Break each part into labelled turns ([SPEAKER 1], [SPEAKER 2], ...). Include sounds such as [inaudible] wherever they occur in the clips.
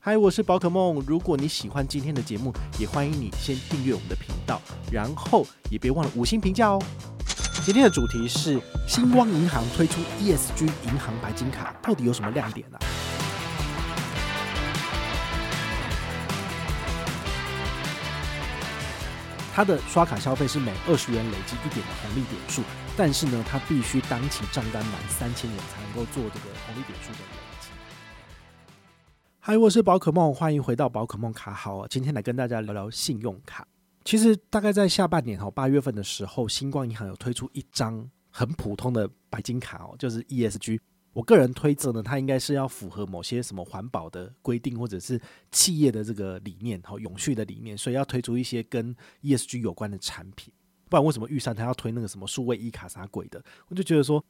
[SPEAKER 1] 嗨，我是宝可梦。如果你喜欢今天的节目，也欢迎你先订阅我们的频道，然后也别忘了五星评价哦。今天的主题是星光银行推出 ESG 银行白金卡，到底有什么亮点呢、啊？它的刷卡消费是每二十元累积一点的红利点数，但是呢，它必须当期账单满三千元才能够做这个红利点数的。嗨，我是宝可梦，欢迎回到宝可梦卡好，今天来跟大家聊聊信用卡。其实大概在下半年哈，八月份的时候，星光银行有推出一张很普通的白金卡哦，就是 ESG。我个人推测呢，它应该是要符合某些什么环保的规定，或者是企业的这个理念，好永续的理念，所以要推出一些跟 ESG 有关的产品。不然为什么玉山他要推那个什么数位一卡啥鬼的？我就觉得说，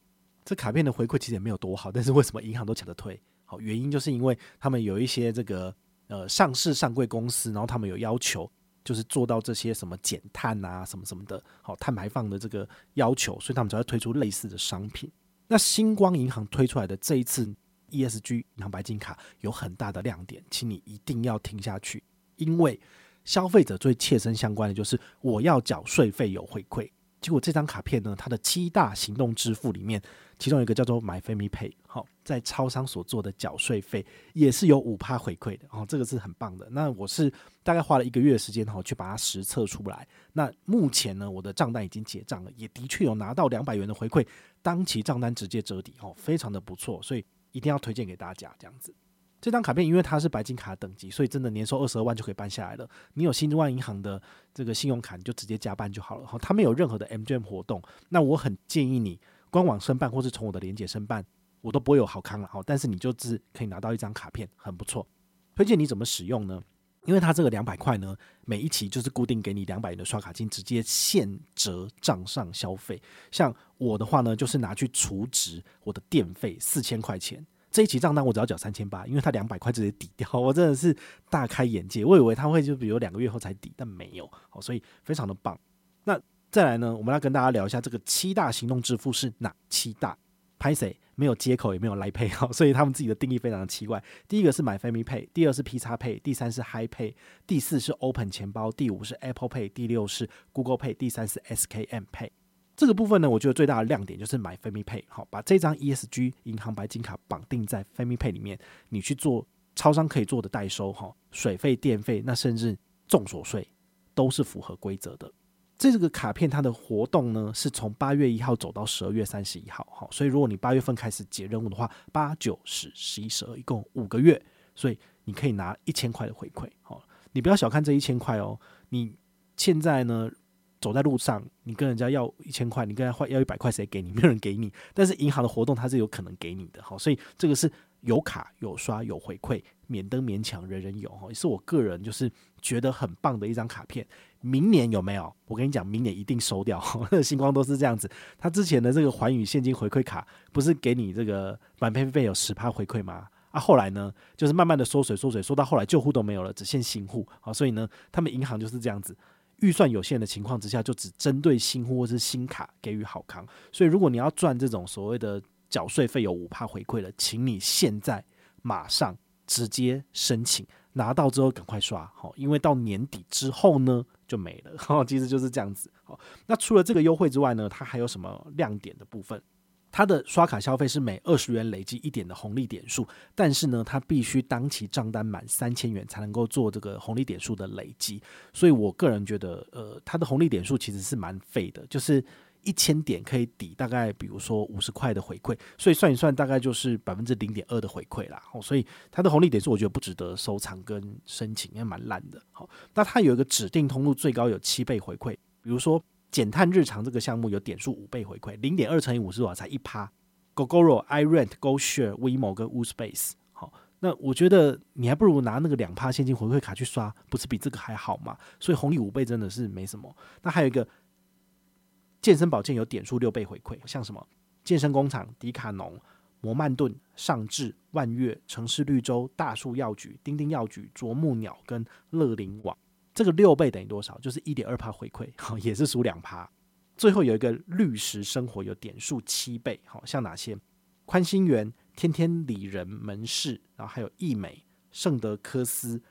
[SPEAKER 1] 这卡片的回馈其实也没有多好，但是为什么银行都抢着推？好，原因就是因为他们有一些这个呃上市上柜公司，然后他们有要求，就是做到这些什么减碳啊什么什么的，好碳排放的这个要求，所以他们才会推出类似的商品。那星光银行推出来的这一次 ESG 银行白金卡有很大的亮点，请你一定要听下去，因为消费者最切身相关的就是我要缴税费有回馈。结果这张卡片呢，它的七大行动支付里面，其中一个叫做 MyFamilyPay，好，在超商所做的缴税费也是有五趴回馈的，哦，这个是很棒的。那我是大概花了一个月的时间，哈，去把它实测出来。那目前呢，我的账单已经结账了，也的确有拿到两百元的回馈，当期账单直接折抵，哦，非常的不错，所以一定要推荐给大家这样子。这张卡片因为它是白金卡等级，所以真的年收二十二万就可以办下来了。你有新万银行的这个信用卡，你就直接加办就好了。好，它没有任何的 MGM 活动，那我很建议你官网申办或是从我的连结申办，我都不会有好康了。好，但是你就只可以拿到一张卡片，很不错。推荐你怎么使用呢？因为它这个两百块呢，每一期就是固定给你两百元的刷卡金，直接现折账上消费。像我的话呢，就是拿去储值我的电费四千块钱。这一期账单我只要缴三千八，因为它两百块直接抵掉，[laughs] 我真的是大开眼界。我以为他会就比如两个月后才抵，但没有，好，所以非常的棒。那再来呢，我们要跟大家聊一下这个七大行动支付是哪七大？拍谁没有接口也没有 Line Pay，好，所以他们自己的定义非常的奇怪。第一个是买 Family Pay，第二是 PXPay，第三是 HiPay，第四是 Open 钱包，第五是 Apple Pay，第六是 Google Pay，第三是 SKM Pay。这个部分呢，我觉得最大的亮点就是买飞米配好，把这张 ESG 银行白金卡绑定在飞米配里面，你去做超商可以做的代收，哈，水费、电费，那甚至重所税都是符合规则的。这个卡片它的活动呢，是从八月一号走到十二月三十一号，好，所以如果你八月份开始解任务的话，八九十十一十二一共五个月，所以你可以拿一千块的回馈，好，你不要小看这一千块哦，你现在呢？走在路上，你跟人家要一千块，你跟人家换要一百块，谁给你？没有人给你。但是银行的活动它是有可能给你的，好，所以这个是有卡有刷有回馈，免登免抢，人人有，哈，也是我个人就是觉得很棒的一张卡片。明年有没有？我跟你讲，明年一定收掉。星光都是这样子，他之前的这个寰宇现金回馈卡不是给你这个满配费有十趴回馈吗？啊，后来呢，就是慢慢的缩水缩水，缩到后来旧户都没有了，只限新户，好，所以呢，他们银行就是这样子。预算有限的情况之下，就只针对新户或是新卡给予好康。所以，如果你要赚这种所谓的缴税费有五趴回馈的，请你现在马上直接申请，拿到之后赶快刷好，因为到年底之后呢就没了。好，其实就是这样子。好，那除了这个优惠之外呢，它还有什么亮点的部分？它的刷卡消费是每二十元累积一点的红利点数，但是呢，它必须当期账单满三千元才能够做这个红利点数的累积。所以我个人觉得，呃，它的红利点数其实是蛮废的，就是一千点可以抵大概比如说五十块的回馈，所以算一算大概就是百分之零点二的回馈啦。哦，所以它的红利点数我觉得不值得收藏跟申请，也蛮烂的。好，那它有一个指定通路，最高有七倍回馈，比如说。减碳日常这个项目有点数五倍回馈，零点二乘以五十瓦才一趴。Gogoro、iRent、GoShare、WeMo 跟 WooSpace，好，那我觉得你还不如拿那个两趴现金回馈卡去刷，不是比这个还好吗？所以红利五倍真的是没什么。那还有一个健身保健有点数六倍回馈，像什么健身工厂、迪卡侬、摩曼顿、尚智、万悦、城市绿洲、大树药局、丁丁药局、啄木鸟跟乐林网。这个六倍等于多少？就是一点二趴回馈，好，也是输两趴。最后有一个绿食生活有点数七倍，好，像哪些？宽心园、天天里人门市，然后还有义美、圣德科斯、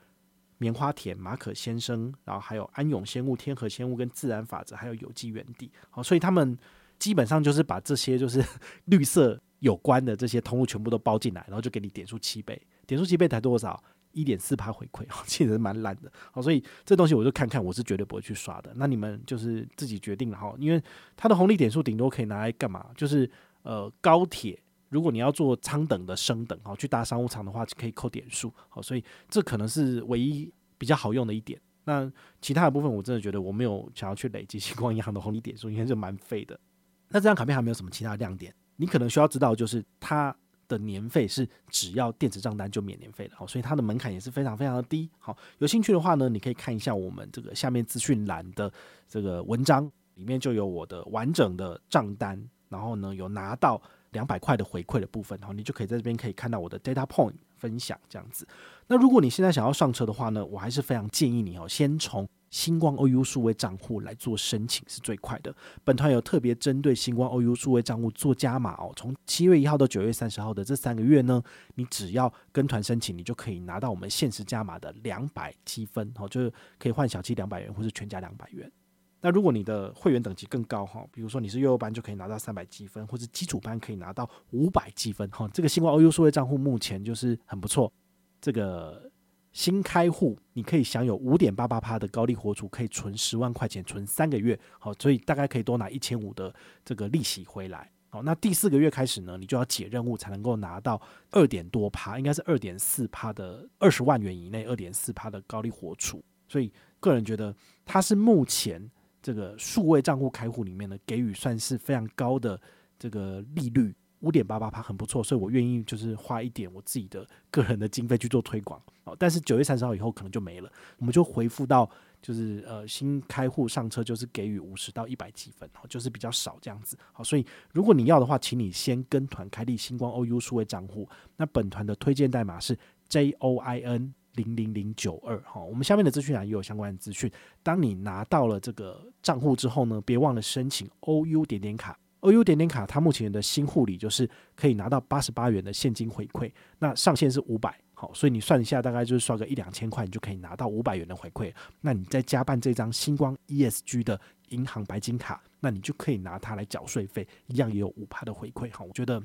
[SPEAKER 1] 棉花田、马可先生，然后还有安永仙物、天河仙物跟自然法则，还有有机园地。好，所以他们基本上就是把这些就是 [laughs] 绿色有关的这些通路全部都包进来，然后就给你点数七倍，点数七倍才多少？一点四趴回馈，[laughs] 其实蛮烂的。好，所以这东西我就看看，我是绝对不会去刷的。那你们就是自己决定了哈，因为它的红利点数顶多可以拿来干嘛？就是呃高铁，如果你要做舱等的升等，好去搭商务舱的话，可以扣点数。好，所以这可能是唯一比较好用的一点。那其他的部分，我真的觉得我没有想要去累积星光银行的红利点数，应该是蛮废的。那这张卡片还没有什么其他亮点，你可能需要知道就是它。的年费是只要电子账单就免年费的，好，所以它的门槛也是非常非常的低。好，有兴趣的话呢，你可以看一下我们这个下面资讯栏的这个文章，里面就有我的完整的账单，然后呢有拿到两百块的回馈的部分，然后你就可以在这边可以看到我的 data point 分享这样子。那如果你现在想要上车的话呢，我还是非常建议你哦，先从星光 OU 数位账户来做申请是最快的。本团有特别针对星光 OU 数位账户做加码哦，从七月一号到九月三十号的这三个月呢，你只要跟团申请，你就可以拿到我们限时加码的两百积分哦，就是可以换小七两百元或是全家两百元。那如果你的会员等级更高哈，比如说你是幼幼班就可以拿到三百积分，或者基础班可以拿到五百积分哈。这个星光 OU 数位账户目前就是很不错，这个。新开户，你可以享有五点八八趴的高利活储，可以存十万块钱，存三个月，好，所以大概可以多拿一千五的这个利息回来。好，那第四个月开始呢，你就要解任务才能够拿到二点多趴，应该是二点四趴的二十万元以内，二点四趴的高利活储。所以个人觉得它是目前这个数位账户开户里面呢，给予算是非常高的这个利率。五点八八趴很不错，所以我愿意就是花一点我自己的个人的经费去做推广。哦，但是九月三十号以后可能就没了，我们就回复到就是呃新开户上车就是给予五十到一百积分，哦，就是比较少这样子。好，所以如果你要的话，请你先跟团开立星光 OU 数位账户。那本团的推荐代码是 JOIN 零零零九二。好，我们下面的资讯栏也有相关的资讯。当你拿到了这个账户之后呢，别忘了申请 OU 点点卡。OU 点点卡，它目前的新护理就是可以拿到八十八元的现金回馈，那上限是五百，好，所以你算一下，大概就是刷个一两千块，你就可以拿到五百元的回馈。那你再加办这张星光 ESG 的银行白金卡，那你就可以拿它来缴税费，一样也有五趴的回馈，哈，我觉得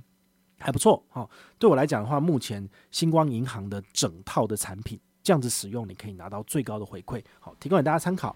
[SPEAKER 1] 还不错，哈。对我来讲的话，目前星光银行的整套的产品这样子使用，你可以拿到最高的回馈，好，提供给大家参考。